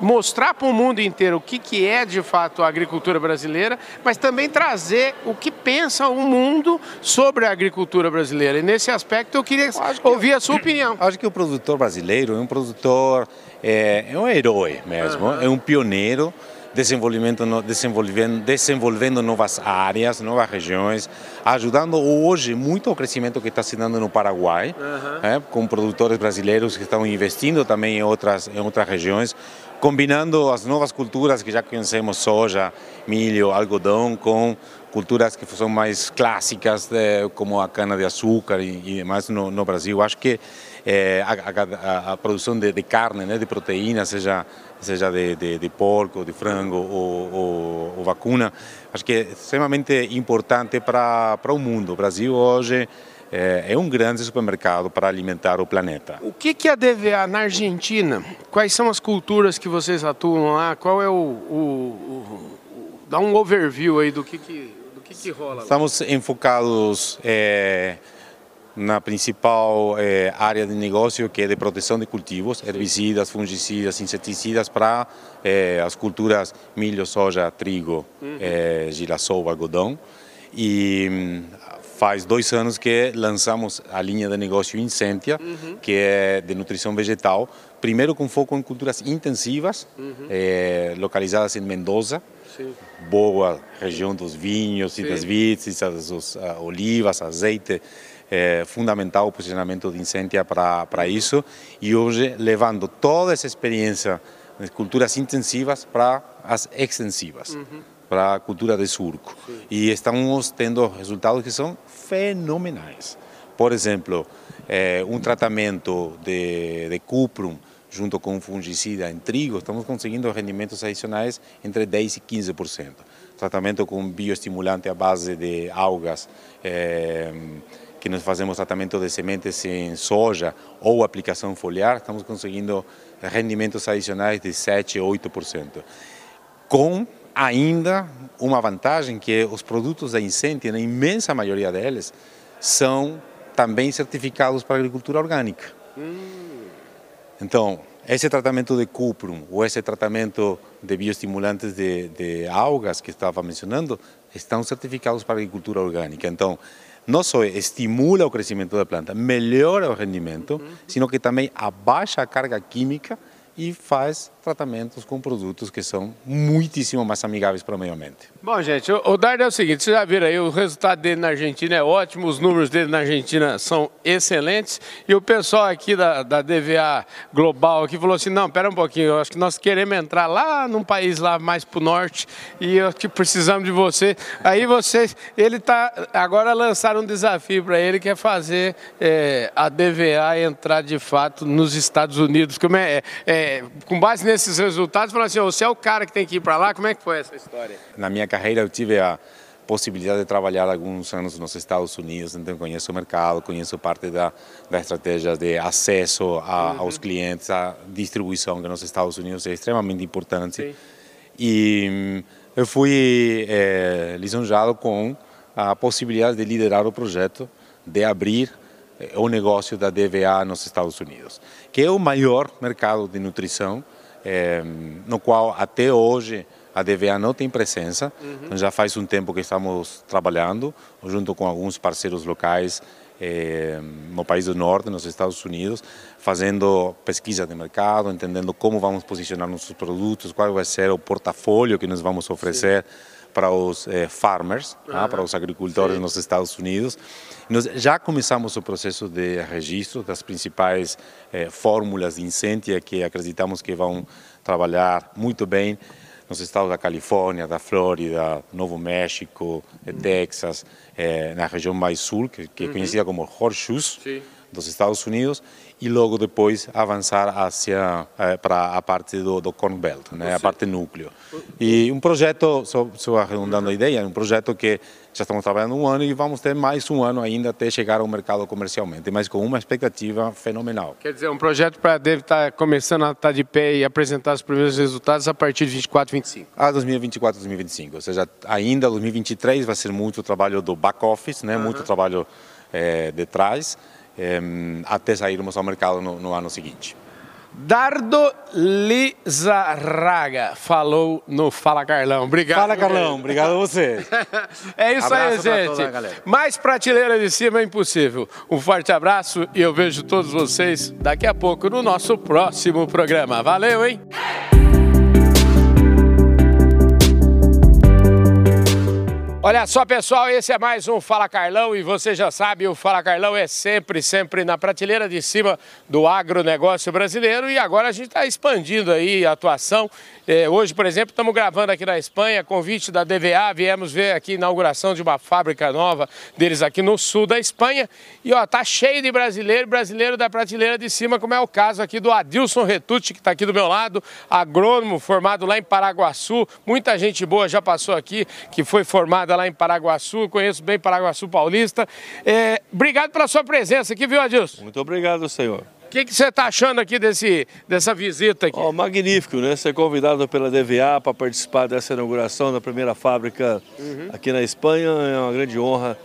mostrar para o mundo inteiro o que, que é de fato a agricultura brasileira, mas também trazer o que pensa o mundo sobre a agricultura brasileira. E nesse aspecto eu queria ouvir a sua opinião. Acho que o produtor brasileiro é um produtor, é, é um herói mesmo, é um pioneiro desenvolvimento, desenvolvendo, desenvolvendo novas áreas, novas regiões, ajudando hoje muito ao crescimento que está se dando no Paraguai, é, com produtores brasileiros que estão investindo também em outras, em outras regiões, combinando as novas culturas que já conhecemos, soja, milho, algodão, com culturas que são mais clássicas, eh, como a cana-de-açúcar e, demais no, no Brasil. Acho que a, a- a- a produção de, de carne, né, de proteína, seja, seja de, de, de porco, de frango ou, ou, ou vacuna, acho que é extremamente importante para, para o mundo. O Brasil hoje eh, é um grande supermercado para alimentar o planeta. O que, que é a DVA na Argentina? Quais são as culturas que vocês atuam lá? Qual é o. o- o- dá um overview aí do que, que, do que, que rola lá. Estamos enfocados eh, na principal eh, área de negócio, que é de proteção de cultivos, herbicidas, fungicidas, inseticidas para eh, as culturas milho, soja, trigo, eh, girassol, algodão. E hum, faz dois anos que lançamos a linha de negócio Incentia, que é de nutrição vegetal, primeiro com foco em culturas intensivas, eh, localizadas em Mendoza, boa região dos vinhos e das vites, as, ah, olivas, azeite, é fundamental o posicionamento de Incentia para para isso. E hoje levando toda essa experiência de culturas intensivas para as extensivas, para a cultura de surco. E estamos tendo resultados que são fenomenais. Por exemplo, eh, um tratamento de, de cuprum junto com fungicida em trigo, estamos conseguindo rendimentos adicionais entre 10% e 15%. Tratamento com bioestimulante à base de algas, eh, que nós fazemos tratamento de sementes em soja ou aplicação foliar, estamos conseguindo rendimentos adicionais de 7% ou 8%. Com ainda uma vantagem que os produtos da Incentia, na imensa maioria deles, são também certificados para agricultura orgânica. Então, esse tratamento de cuprum ou esse tratamento de bioestimulantes de, de algas que estava mencionando estão certificados para agricultura orgânica. Então, não só estimula o crescimento da planta, melhora o rendimento, sino que também abaixa a carga química e faz tratamentos com produtos que são muitíssimo mais amigáveis para o meio ambiente. Bom, gente, o o Dardo é o seguinte, vocês já viram aí, o resultado dele na Argentina é ótimo, os números dele na Argentina são excelentes, e o pessoal aqui da, da DVA Global aqui falou assim, não, pera um pouquinho, eu acho que nós queremos entrar lá num país lá mais pro norte, e eu que precisamos de você. Aí vocês, ele tá, agora lançaram um desafio para ele, que é fazer é, a DVA entrar de fato nos Estados Unidos. Como é, é, com base nesses resultados, falaram assim, "Ô, você é o cara que tem que ir para lá, como é que foi essa história? Na minha carreira eu tive a possibilidade de trabalhar alguns anos nos Estados Unidos, então conheço o mercado, conheço parte da, da estratégia de acesso a, aos clientes, a distribuição que nos Estados Unidos é extremamente importante. E hum, eu fui eh, lisonjeado com a possibilidade de liderar o projeto de abrir eh, o negócio da DVA nos Estados Unidos, que é o maior mercado de nutrição é, no qual até hoje a DVA não tem presença. Uhum. Então já faz um tempo que estamos trabalhando junto com alguns parceiros locais eh, no país do norte, nos Estados Unidos, fazendo pesquisa de mercado, entendendo como vamos posicionar nossos produtos, qual vai ser o portfólio que nós vamos oferecer Sim. Para os eh, farmers, uhum. tá? para os agricultores Sim. nos Estados Unidos. Nós já começamos o processo de registro das principais eh, fórmulas de incêndio que acreditamos que vão trabalhar muito bem nos estados da Califórnia, da Flórida, Novo México, Texas, eh, na região mais sul, que, que é conhecida como Horseshoes, Sim. dos Estados Unidos, e logo depois avançar hacia eh, para a parte do, do Corn Belt, né, a parte núcleo. E um projeto, só, só arredondando a ideia, um projeto que já estamos trabalhando um ano e vamos ter mais um ano ainda até chegar ao mercado comercialmente, mas com uma expectativa fenomenal. Quer dizer, um projeto para deve estar começando a estar de pé e apresentar os primeiros resultados a partir de 24, 25. A 2024, 2025, ou seja, ainda 2023 vai ser muito trabalho do back office, né, uhum. muito trabalho é, de trás, é, até sairmos ao mercado no, no ano seguinte. Dardo Lizarraga falou no Fala Carlão. Obrigado. Fala Carlão, obrigado a você. é isso abraço aí, gente. Mais prateleira de cima é impossível. Um forte abraço e eu vejo todos vocês daqui a pouco no nosso próximo programa. Valeu, hein? Olha só, pessoal, esse é mais um Fala Carlão e você já sabe, o Fala Carlão é sempre, sempre na prateleira de cima do agronegócio brasileiro e agora a gente está expandindo aí a atuação é, hoje, por exemplo, estamos gravando aqui na Espanha, convite da DVA, viemos ver aqui a inauguração de uma fábrica nova deles aqui no sul da Espanha. E ó, tá cheio de brasileiro, brasileiro da prateleira de cima, como é o caso aqui do Adilson Retucci, que está aqui do meu lado, agrônomo formado lá em Paraguaçu. Muita gente boa já passou aqui, que foi formada lá em Paraguaçu, conheço bem Paraguaçu Paulista. É, obrigado pela sua presença aqui, viu, Adilson? Muito obrigado, senhor. O que, que, você está achando aqui desse, dessa visita aqui? Oh, magnífico, né? Ser convidado pela DVA para participar dessa inauguração da primeira fábrica uhum. aqui na Espanha é uma grande honra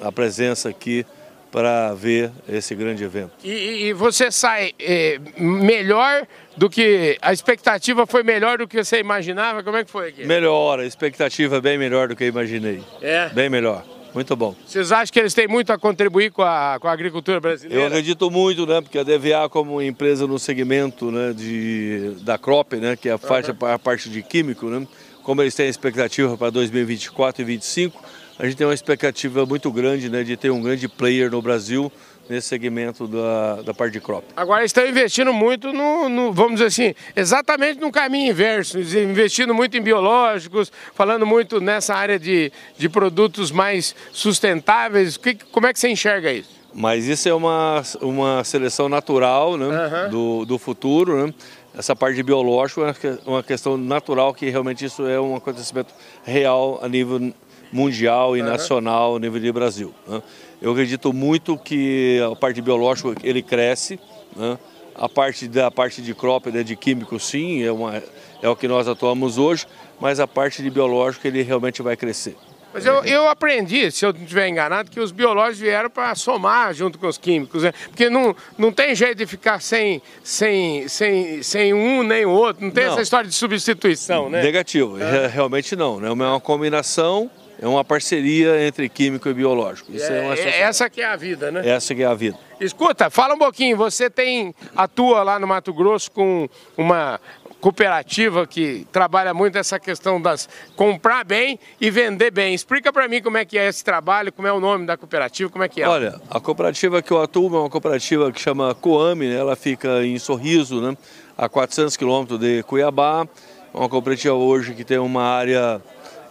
a presença aqui para ver esse grande evento. E, e você sai é, melhor do que a expectativa foi melhor do que você imaginava? Como é que foi aqui? Melhor, a expectativa é bem melhor do que eu imaginei. É? Bem melhor. Muito bom. Vocês acham que eles têm muito a contribuir com a, com a agricultura brasileira? Eu acredito muito, né? Porque a DVA como empresa no segmento né, de, da crop, né? Que é a, parte, uhum. a parte de químico, né? Como eles têm expectativa para 2024 e 2025, a gente tem uma expectativa muito grande né, de ter um grande player no Brasil nesse segmento da, da parte de crop. Agora estão investindo muito no, no, vamos dizer assim, exatamente no caminho inverso, investindo muito em biológicos, falando muito nessa área de, de produtos mais sustentáveis. Que, como é que você enxerga isso? Mas isso é uma, uma seleção natural né, uhum. do, do futuro, né? Essa parte de biológico é uma questão natural que realmente isso é um acontecimento real a nível mundial e nacional, nível de Brasil. Né? Eu acredito muito que a parte biológica ele cresce, né? a parte da parte de crop, né, de químico, sim, é, uma, é o que nós atuamos hoje, mas a parte de biológico ele realmente vai crescer. Mas eu, eu aprendi, se eu não estiver enganado, que os biológicos vieram para somar junto com os químicos, né? Porque não, não tem jeito de ficar sem, sem, sem, sem um nem o outro, não tem não. essa história de substituição, né? Negativo, é. realmente não, né? É uma combinação é uma parceria entre químico e biológico. Isso é, é uma essa que é a vida, né? Essa que é a vida. Escuta, fala um pouquinho, você tem atua lá no Mato Grosso com uma cooperativa que trabalha muito essa questão das comprar bem e vender bem. Explica para mim como é que é esse trabalho, como é o nome da cooperativa, como é que é? Olha, a cooperativa que eu atuo é uma cooperativa que chama Coame, né? ela fica em Sorriso, né? a 400 quilômetros de Cuiabá. É uma cooperativa hoje que tem uma área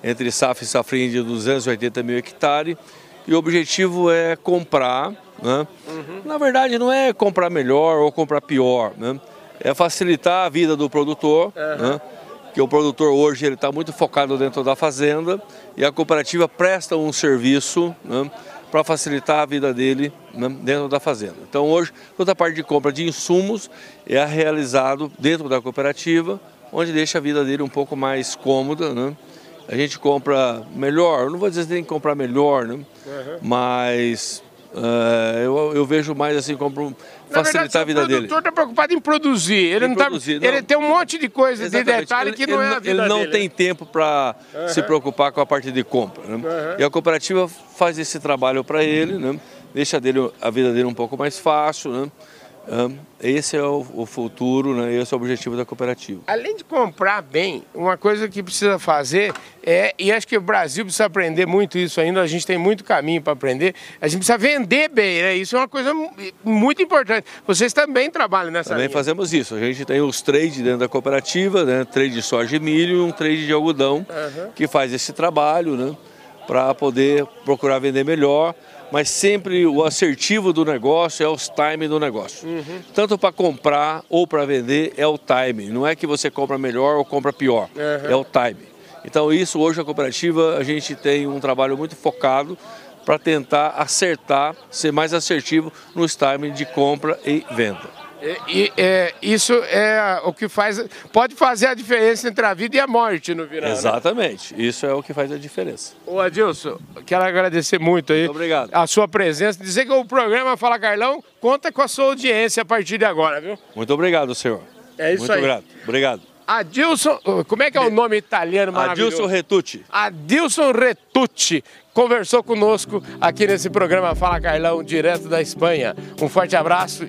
entre safra e safrinha de 280 mil hectares. E o objetivo é comprar, né? Uhum. na verdade não é comprar melhor ou comprar pior, né? é facilitar a vida do produtor, uhum. né? que o produtor hoje ele está muito focado dentro da fazenda e a cooperativa presta um serviço né? para facilitar a vida dele né? dentro da fazenda. Então hoje toda a parte de compra de insumos é realizado dentro da cooperativa, onde deixa a vida dele um pouco mais cômoda, né? A gente compra melhor, não vou dizer que tem que comprar melhor, né? Uhum. mas Uh, eu, eu, vejo mais assim como facilitar a vida dele. O produtor está preocupado em produzir. Ele, não, tá, produzir, não. ele tem um monte de coisa, Exatamente. de detalhe ele, que não ele, é a vida Ele não dele, tem tempo para uhum. se preocupar com a parte de compra. Né? Uhum. E a cooperativa faz esse trabalho para ele, né? deixa dele, a vida dele um pouco mais fácil. Né? Esse é o futuro, né? esse é o objetivo da cooperativa. Além de comprar bem, uma coisa que precisa fazer é, e acho que o Brasil precisa aprender muito isso ainda, a gente tem muito caminho para aprender, a gente precisa vender bem, né? Isso é uma coisa muito importante. Vocês também trabalham nessa Também linha. fazemos isso. A gente tem os trades dentro da cooperativa, né? trade de soja e milho e um trade de algodão, uhum. que faz esse trabalho, né? Para poder procurar vender melhor mas sempre o assertivo do negócio é os timing do negócio. Uhum. Tanto para comprar ou para vender é o timing. Não é que você compra melhor ou compra pior, uhum. é o timing. Então isso hoje a cooperativa a gente tem um trabalho muito focado para tentar acertar, ser mais assertivo nos timing de compra e venda. E, é, isso é o que faz, pode fazer a diferença entre a vida e a morte no final. Exatamente, né? isso é o que faz a diferença. Ô Adilson, quero agradecer muito aí muito obrigado. a sua presença, dizer que o programa Fala Carlão conta com a sua audiência a partir de agora, viu? Muito obrigado, senhor. É isso muito aí. Muito obrigado. Obrigado. Adilson, como é que é o nome italiano maravilhoso? Adilson Retucci. Adilson Retucci conversou conosco aqui nesse programa Fala Carlão, direto da Espanha. Um forte abraço.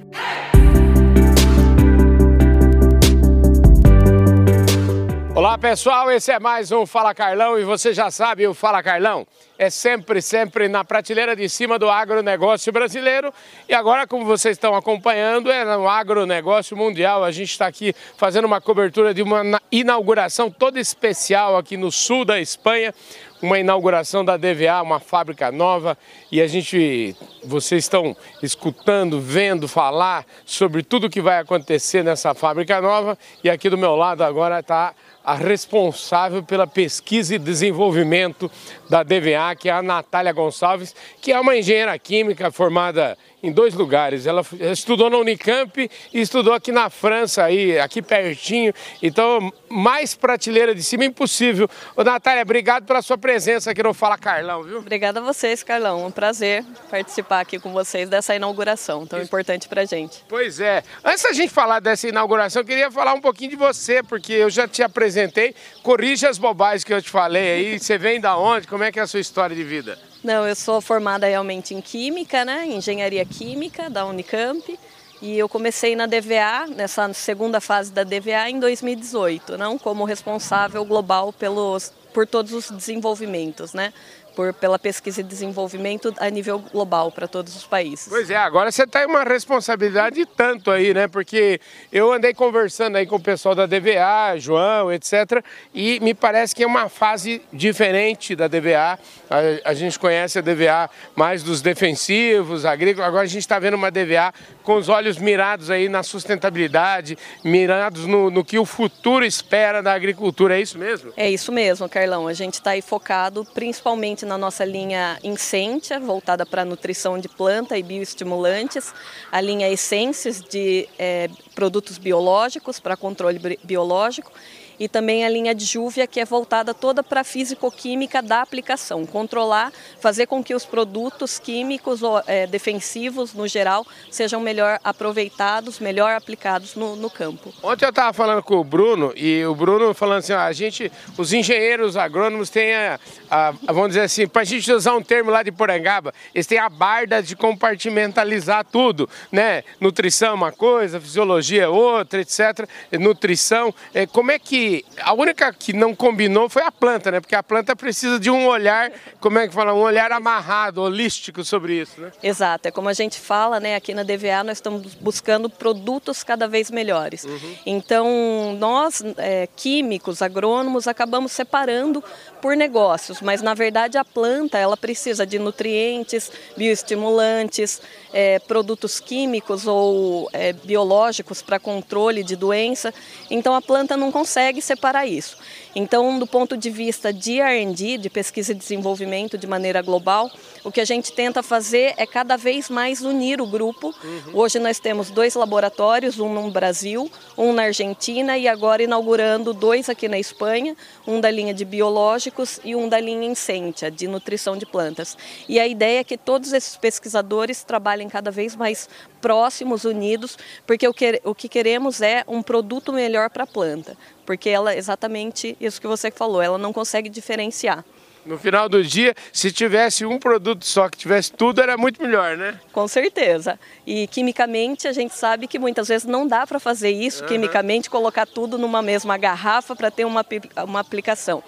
Olá pessoal, esse é mais um Fala Carlão e você já sabe, o Fala Carlão é sempre, sempre na prateleira de cima do agronegócio brasileiro. E agora, como vocês estão acompanhando, é no agronegócio mundial. A gente está aqui fazendo uma cobertura de uma inauguração toda especial aqui no sul da Espanha, uma inauguração da DVA, uma fábrica nova, e a gente, vocês estão escutando, vendo falar sobre tudo que vai acontecer nessa fábrica nova, e aqui do meu lado agora está a responsável pela pesquisa e desenvolvimento da DVA, que é a Natália Gonçalves, que é uma engenheira química formada em dois lugares. Ela estudou na Unicamp e estudou aqui na França, aí, aqui pertinho. Então, mais prateleira de cima impossível. Ô, Natália, obrigado pela sua presença aqui no Fala Carlão, viu? Obrigada a vocês, Carlão. Um prazer participar aqui com vocês dessa inauguração tão Isso. importante pra gente. Pois é. Antes da gente falar dessa inauguração, eu queria falar um pouquinho de você, porque eu já te apresentei. Corrija as bobagens que eu te falei aí. Você vem da onde? Como é que é a sua história de vida? Não, eu sou formada realmente em Química, né? Engenharia Química da Unicamp. E eu comecei na DVA, nessa segunda fase da DVA, em 2018, não como responsável global pelos, por todos os desenvolvimentos, né? Por, pela pesquisa e desenvolvimento a nível global para todos os países. Pois é, agora você tem uma responsabilidade tanto aí, né? Porque eu andei conversando aí com o pessoal da DVA, João, etc. E me parece que é uma fase diferente da DVA. A, a gente conhece a DVA mais dos defensivos, agrícolas. Agora a gente está vendo uma DVA com os olhos mirados aí na sustentabilidade, mirados no, no que o futuro espera da agricultura. É isso mesmo? É isso mesmo, Carlão. A gente está aí focado principalmente na nossa linha Incentia, voltada para nutrição de planta e bioestimulantes, a linha Essências de é, produtos biológicos para controle biológico e também a linha de Júvia, que é voltada toda para a físico-química da aplicação, controlar, fazer com que os produtos químicos ou é, defensivos, no geral, sejam melhor aproveitados, melhor aplicados no, no campo. Ontem eu estava falando com o Bruno, e o Bruno falando assim, ó, a gente, os engenheiros agrônomos têm, a, a, vamos dizer assim, para a gente usar um termo lá de Porangaba, eles têm a barda de compartimentalizar tudo, né? Nutrição é uma coisa, fisiologia é outra, etc. Nutrição, é, como é que a única que não combinou foi a planta, né? Porque a planta precisa de um olhar, como é que fala, um olhar amarrado, holístico sobre isso, né? Exato, é como a gente fala, né? Aqui na DVA nós estamos buscando produtos cada vez melhores. Uhum. Então, nós, é, químicos, agrônomos, acabamos separando por negócios, mas na verdade a planta ela precisa de nutrientes, bioestimulantes, é, produtos químicos ou é, biológicos para controle de doença. Então a planta não consegue consegue separar isso. Então, do ponto de vista de R&D, de pesquisa e desenvolvimento de maneira global, o que a gente tenta fazer é cada vez mais unir o grupo. Uhum. Hoje nós temos dois laboratórios, um no Brasil, um na Argentina e agora inaugurando dois aqui na Espanha, um da linha de biológicos e um da linha Incentia, de nutrição de plantas. E a ideia é que todos esses pesquisadores trabalhem cada vez mais próximos, unidos, porque o que, o que queremos é um produto melhor para a planta, porque ela, exatamente isso que você falou, ela não consegue diferenciar. No final do dia, se tivesse um produto só que tivesse tudo, era muito melhor, né? Com certeza. E quimicamente a gente sabe que muitas vezes não dá para fazer isso, uhum. quimicamente, colocar tudo numa mesma garrafa para ter uma, uma aplicação.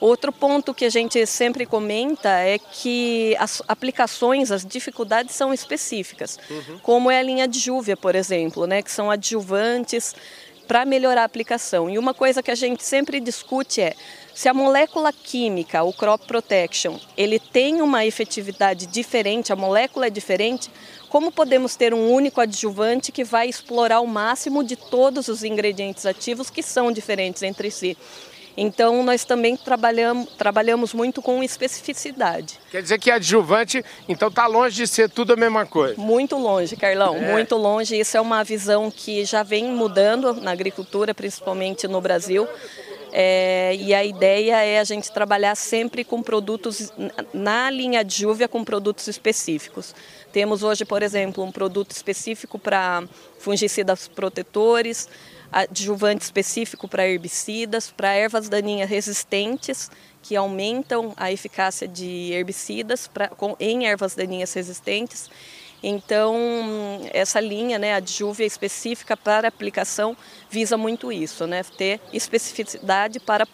Outro ponto que a gente sempre comenta é que as aplicações, as dificuldades são específicas, uhum. como é a linha de júvia, por exemplo, né, que são adjuvantes para melhorar a aplicação. E uma coisa que a gente sempre discute é se a molécula química, o crop protection, ele tem uma efetividade diferente, a molécula é diferente, como podemos ter um único adjuvante que vai explorar o máximo de todos os ingredientes ativos que são diferentes entre si? Então, nós também trabalhamos, trabalhamos muito com especificidade. Quer dizer que adjuvante, então, está longe de ser tudo a mesma coisa? Muito longe, Carlão, é. muito longe. Isso é uma visão que já vem mudando na agricultura, principalmente no Brasil. É, e a ideia é a gente trabalhar sempre com produtos na linha de júvia com produtos específicos. Temos hoje, por exemplo, um produto específico para fungicidas protetores, adjuvante específico para herbicidas, para ervas daninhas resistentes, que aumentam a eficácia de herbicidas pra, com, em ervas daninhas resistentes. Então, essa linha, né, a adjuvia específica para aplicação, visa muito isso, né, ter especificidade para,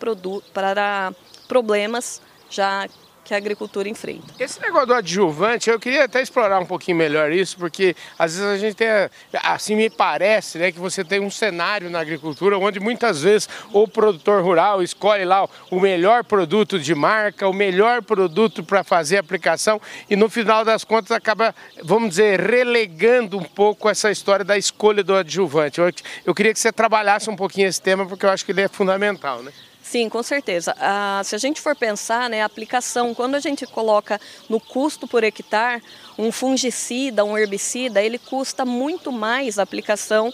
para problemas já que a agricultura enfrenta. Esse negócio do adjuvante, eu queria até explorar um pouquinho melhor isso, porque às vezes a gente tem, assim me parece, né, que você tem um cenário na agricultura onde muitas vezes o produtor rural escolhe lá o melhor produto de marca, o melhor produto para fazer aplicação e no final das contas acaba, vamos dizer, relegando um pouco essa história da escolha do adjuvante. Eu, eu queria que você trabalhasse um pouquinho esse tema porque eu acho que ele é fundamental, né? Sim, com certeza. Ah, se a gente for pensar, né, a aplicação, quando a gente coloca no custo por hectare, um fungicida, um herbicida, ele custa muito mais a aplicação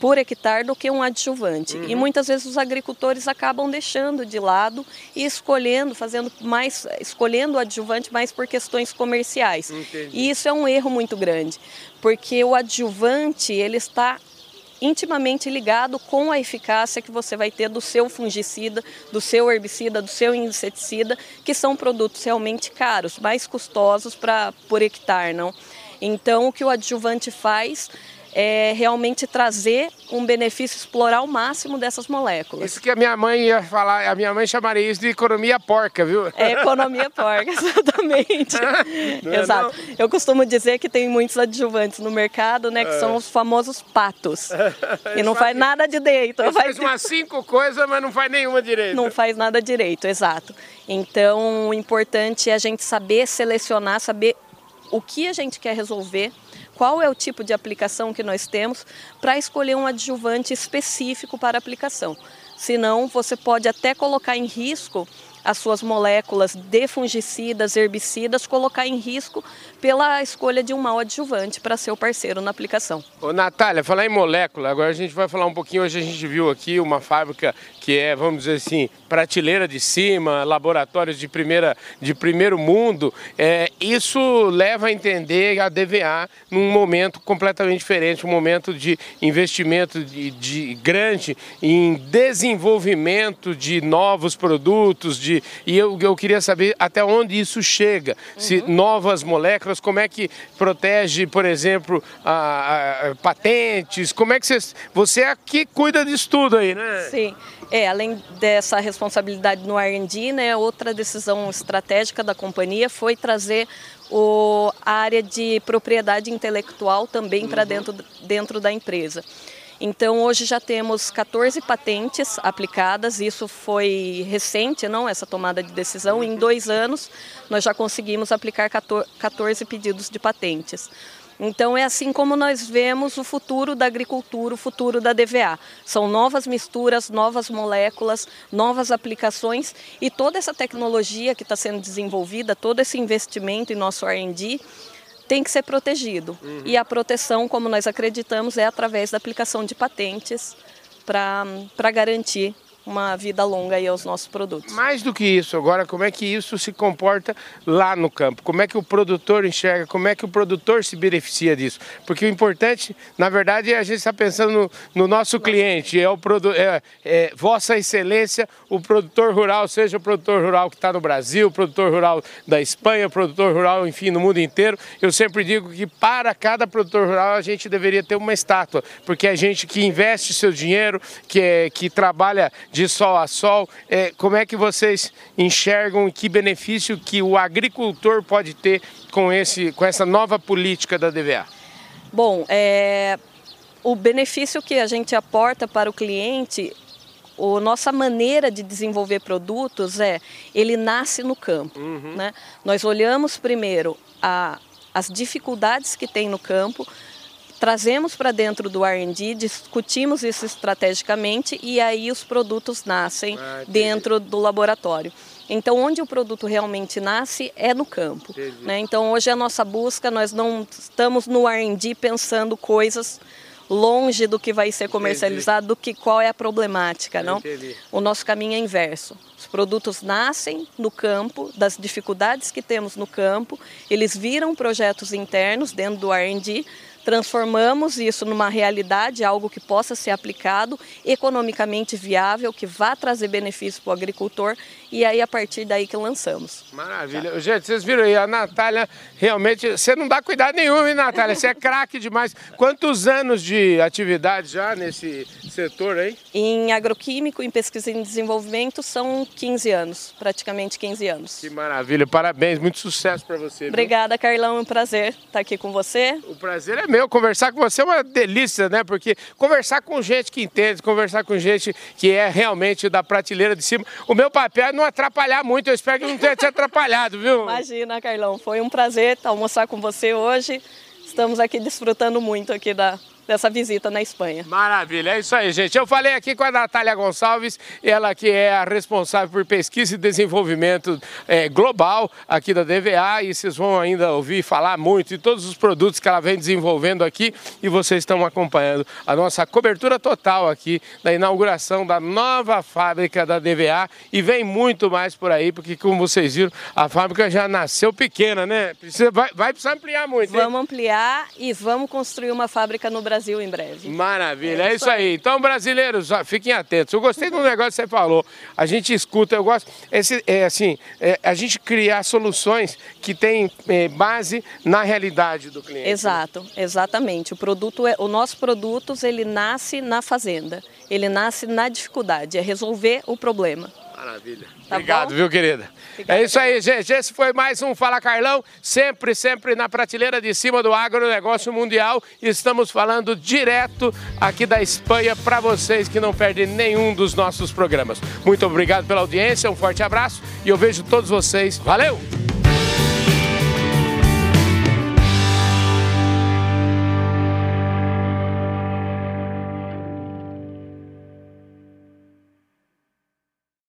por hectare do que um adjuvante. Uhum. E muitas vezes os agricultores acabam deixando de lado e escolhendo, fazendo mais, escolhendo o adjuvante mais por questões comerciais. Entendi. E isso é um erro muito grande, porque o adjuvante ele está intimamente ligado com a eficácia que você vai ter do seu fungicida, do seu herbicida, do seu inseticida, que são produtos realmente caros, mais custosos para por hectare, não? Então, o que o adjuvante faz é realmente trazer um benefício, explorar o máximo dessas moléculas. Isso que a minha mãe ia falar, a minha mãe chamaria isso de economia porca, viu? É economia porca, exatamente. É Exato. Não? Eu costumo dizer que tem muitos adjuvantes no mercado, né, que é. são os famosos patos. e não faz nada de direito. Faz... faz umas cinco coisas, mas não faz nenhuma direito. Não faz nada direito, exato. Então, o importante é a gente saber selecionar, saber o que a gente quer resolver qual é o tipo de aplicação que nós temos para escolher um adjuvante específico para aplicação. Senão, você pode até colocar em risco as suas moléculas de fungicidas, herbicidas, colocar em risco pela escolha de um mau adjuvante para ser o parceiro na aplicação. Ô, Natália, falar em molécula, agora a gente vai falar um pouquinho, hoje a gente viu aqui uma fábrica que é, vamos dizer assim, prateleira de cima, laboratórios de, primeira, de primeiro mundo, é, isso leva a entender a DVA num momento completamente diferente, um momento de investimento de, de grande em desenvolvimento de novos produtos, de, e eu, eu queria saber até onde isso chega, uhum. se novas moléculas, como é que protege, por exemplo, a, a, patentes, como é que você, você é que cuida disso tudo aí, né? Sim. É, além dessa responsabilidade no R&D, né, outra decisão estratégica da companhia foi trazer o, a área de propriedade intelectual também uhum. para dentro, dentro da empresa. Então hoje já temos 14 patentes aplicadas, isso foi recente, não essa tomada de decisão. Em dois anos nós já conseguimos aplicar 14 pedidos de patentes. Então é assim como nós vemos o futuro da agricultura, o futuro da DVA. São novas misturas, novas moléculas, novas aplicações e toda essa tecnologia que está sendo desenvolvida, todo esse investimento em nosso R&D tem que ser protegido. Uhum. E a proteção, como nós acreditamos, é através da aplicação de patentes para garantir uma vida longa aí aos nossos produtos. Mais do que isso, agora como é que isso se comporta lá no campo? Como é que o produtor enxerga? Como é que o produtor se beneficia disso? Porque o importante, na verdade, é a gente está pensando no, no, nosso cliente, é o produ é, é, Vossa Excelência, o produtor rural, seja o produtor rural que está no Brasil, o produtor rural da Espanha, o produtor rural, enfim, no mundo inteiro. Eu sempre digo que para cada produtor rural a gente deveria ter uma estátua, porque é gente que investe seu dinheiro, que, é, que trabalha de sol a sol. É, como é que vocês enxergam que benefício que o agricultor pode ter com, esse, com essa nova política da DVA? Bom, é, o benefício que a gente aporta para o cliente a nossa maneira de desenvolver produtos é, ele nasce no campo. Uhum. Né? Nós olhamos primeiro a, as dificuldades que tem no campo, trazemos para dentro do R&D, discutimos isso estrategicamente e aí os produtos nascem ah, dentro do laboratório. Então, onde o produto realmente nasce é no campo. Né? Então, hoje a nossa busca, nós não estamos no R&D pensando coisas longe do que vai ser comercializado, Entendi. do que qual é a problemática, não? Entendi. O nosso caminho é inverso. Os produtos nascem no campo, das dificuldades que temos no campo, eles viram projetos internos dentro do R&D, transformamos isso numa realidade, algo que possa ser aplicado, economicamente viável, que vá trazer benefício para o agricultor e aí a partir daí que lançamos. Maravilha. Tá. Gente, vocês viram aí, a Natália realmente, você não dá cuidado nenhum, hein, Natália? Você é craque demais. Quantos anos de atividade já nesse setor aí? Em agroquímico, em pesquisa e desenvolvimento, são 15 anos, praticamente 15 anos. Que maravilha, parabéns, muito sucesso para você. Obrigada, viu? Carlão, é um prazer estar aqui com você. O prazer é meu meu, conversar com você é uma delícia, né? Porque conversar com gente que entende, conversar com gente que é realmente da prateleira de cima. O meu papel é não atrapalhar muito, eu espero que não tenha te atrapalhado, viu? Imagina, Carlão, foi um prazer almoçar com você hoje. Estamos aqui desfrutando muito aqui da, dessa visita na Espanha. Maravilha, é isso aí, gente. Eu falei aqui com a Natália Gonçalves, ela que é a responsável por pesquisa e desenvolvimento é, global aqui da DVA e vocês vão ainda ouvir falar muito de todos os produtos que ela vem desenvolvendo aqui e vocês estão acompanhando a nossa cobertura total aqui da inauguração da nova fábrica da DVA e vem muito mais por aí, porque como vocês viram, a fábrica já nasceu pequena, né? Precisa, vai, vai precisar ampliar muito. Vamos hein? ampliar e vamos construir uma fábrica no Brasil Brasil em breve. Maravilha, é, é isso aí. Então, brasileiros, fiquem atentos. Eu gostei do negócio que você falou. A gente escuta, eu gosto. Esse, é assim, é, a gente criar soluções que têm é, base na realidade do cliente. Exato, exatamente. O produto, é, o nosso produto, ele nasce na fazenda. Ele nasce na dificuldade, é resolver o problema. Maravilha. Tá Obrigado, bom? viu, querida? Obrigada. É isso aí, gente. Esse foi mais um Fala Carlão, sempre, sempre na prateleira de cima do agronegócio mundial. Estamos falando direto aqui da Espanha para vocês que não perdem nenhum dos nossos programas. Muito obrigado pela audiência, um forte abraço e eu vejo todos vocês. Valeu!